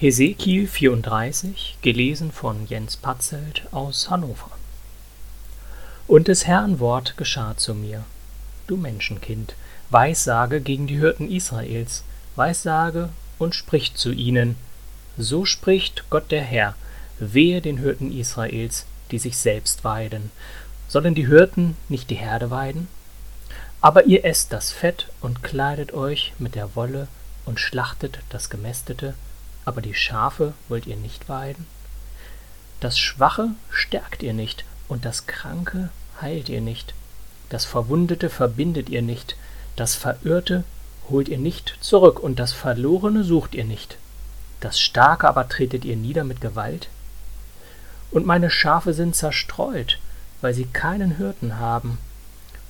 Hesekiel 34, gelesen von Jens Patzelt aus Hannover. Und des Herrn Wort geschah zu mir. Du Menschenkind, Weissage gegen die Hirten Israels, Weissage und sprich zu ihnen. So spricht Gott der Herr, wehe den Hirten Israels, die sich selbst weiden. Sollen die Hirten nicht die Herde weiden? Aber ihr esst das Fett und kleidet euch mit der Wolle und schlachtet das Gemästete, aber die Schafe wollt ihr nicht weiden? Das Schwache stärkt ihr nicht, und das Kranke heilt ihr nicht. Das Verwundete verbindet ihr nicht, das Verirrte holt ihr nicht zurück, und das Verlorene sucht ihr nicht. Das Starke aber tretet ihr nieder mit Gewalt? Und meine Schafe sind zerstreut, weil sie keinen Hirten haben,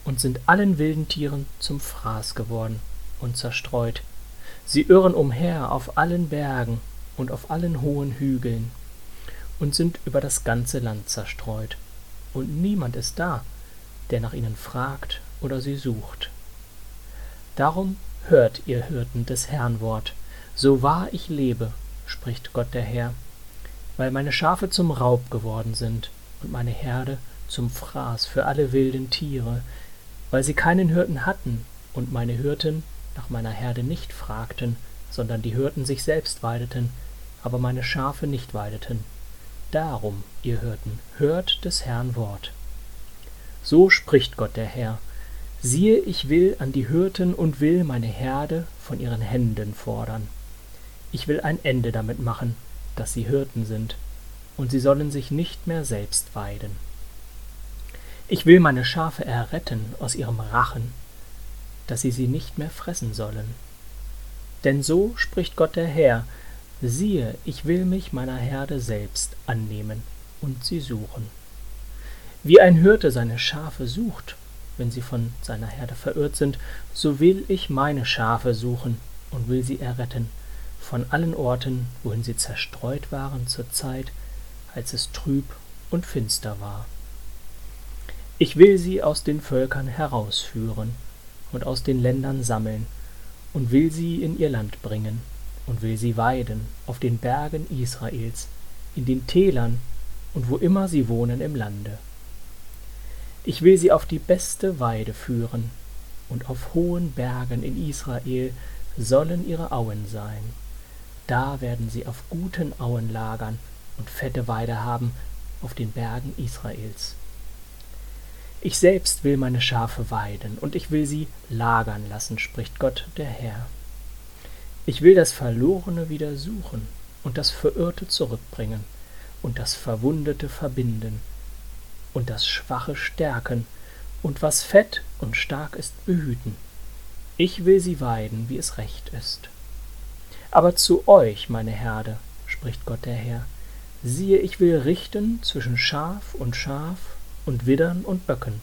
und sind allen wilden Tieren zum Fraß geworden und zerstreut. Sie irren umher auf allen Bergen und auf allen hohen Hügeln und sind über das ganze Land zerstreut, und niemand ist da, der nach ihnen fragt oder sie sucht. Darum hört ihr Hirten des Herrn Wort, so wahr ich lebe, spricht Gott der Herr, weil meine Schafe zum Raub geworden sind und meine Herde zum Fraß für alle wilden Tiere, weil sie keinen Hirten hatten und meine Hirten nach meiner Herde nicht fragten, sondern die Hirten sich selbst weideten, aber meine Schafe nicht weideten. Darum, ihr Hirten, hört des Herrn Wort. So spricht Gott der Herr, siehe, ich will an die Hirten und will meine Herde von ihren Händen fordern. Ich will ein Ende damit machen, dass sie Hirten sind, und sie sollen sich nicht mehr selbst weiden. Ich will meine Schafe erretten aus ihrem Rachen, dass sie sie nicht mehr fressen sollen. Denn so spricht Gott der Herr, siehe, ich will mich meiner Herde selbst annehmen und sie suchen. Wie ein Hirte seine Schafe sucht, wenn sie von seiner Herde verirrt sind, so will ich meine Schafe suchen und will sie erretten von allen Orten, wohin sie zerstreut waren zur Zeit, als es trüb und finster war. Ich will sie aus den Völkern herausführen und aus den Ländern sammeln und will sie in ihr Land bringen und will sie weiden auf den Bergen Israels, in den Tälern und wo immer sie wohnen im Lande. Ich will sie auf die beste Weide führen, und auf hohen Bergen in Israel sollen ihre Auen sein. Da werden sie auf guten Auen lagern und fette Weide haben auf den Bergen Israels. Ich selbst will meine Schafe weiden, und ich will sie lagern lassen, spricht Gott der Herr. Ich will das Verlorene wieder suchen und das Verirrte zurückbringen und das Verwundete verbinden und das Schwache stärken und was fett und stark ist behüten. Ich will sie weiden, wie es recht ist. Aber zu euch, meine Herde, spricht Gott der Herr, siehe, ich will richten zwischen Schaf und Schaf und Widdern und Böcken.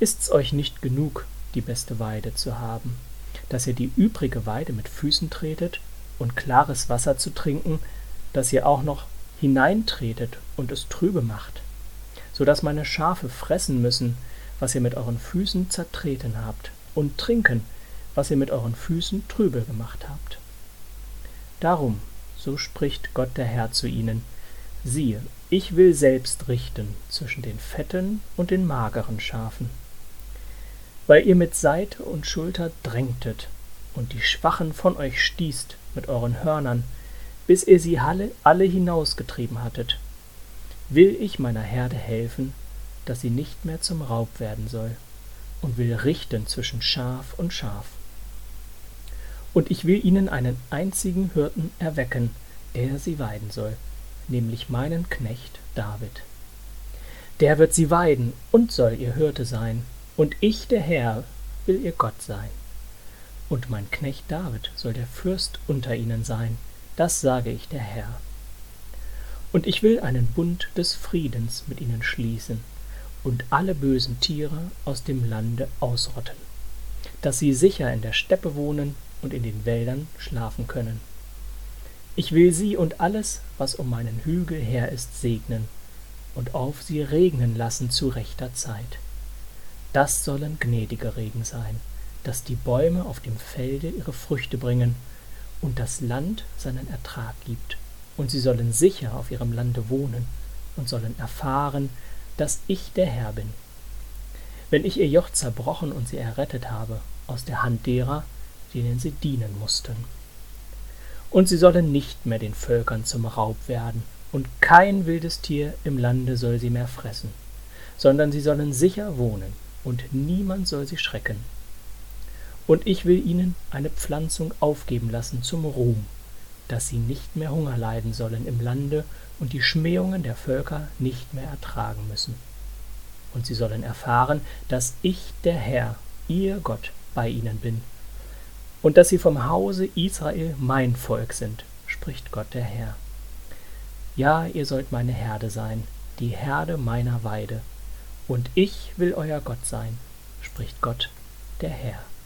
Ist's euch nicht genug, die beste Weide zu haben, dass ihr die übrige Weide mit Füßen tretet und klares Wasser zu trinken, dass ihr auch noch hineintretet und es trübe macht, so dass meine Schafe fressen müssen, was ihr mit euren Füßen zertreten habt, und trinken, was ihr mit euren Füßen trübe gemacht habt. Darum, so spricht Gott der Herr zu ihnen, siehe, ich will selbst richten zwischen den fetten und den mageren Schafen. Weil ihr mit Seite und Schulter drängtet und die Schwachen von euch stießt mit euren Hörnern, bis ihr sie alle, alle hinausgetrieben hattet, will ich meiner Herde helfen, dass sie nicht mehr zum Raub werden soll, und will richten zwischen Schaf und Schaf. Und ich will ihnen einen einzigen Hirten erwecken, der sie weiden soll, nämlich meinen Knecht David. Der wird sie weiden und soll ihr Hirte sein, und ich, der Herr, will ihr Gott sein. Und mein Knecht David soll der Fürst unter ihnen sein, das sage ich der Herr. Und ich will einen Bund des Friedens mit ihnen schließen und alle bösen Tiere aus dem Lande ausrotten, dass sie sicher in der Steppe wohnen und in den Wäldern schlafen können. Ich will sie und alles, was um meinen Hügel her ist, segnen und auf sie regnen lassen zu rechter Zeit. Das sollen gnädige Regen sein, dass die Bäume auf dem Felde ihre Früchte bringen und das Land seinen Ertrag gibt, und sie sollen sicher auf ihrem Lande wohnen und sollen erfahren, dass ich der Herr bin. Wenn ich ihr Joch zerbrochen und sie errettet habe aus der Hand derer, denen sie dienen mussten. Und sie sollen nicht mehr den Völkern zum Raub werden, und kein wildes Tier im Lande soll sie mehr fressen, sondern sie sollen sicher wohnen, und niemand soll sie schrecken. Und ich will ihnen eine Pflanzung aufgeben lassen zum Ruhm, dass sie nicht mehr Hunger leiden sollen im Lande und die Schmähungen der Völker nicht mehr ertragen müssen. Und sie sollen erfahren, dass ich der Herr, ihr Gott, bei ihnen bin, und dass sie vom Hause Israel mein Volk sind, spricht Gott der Herr. Ja, ihr sollt meine Herde sein, die Herde meiner Weide, und ich will euer Gott sein, spricht Gott der Herr.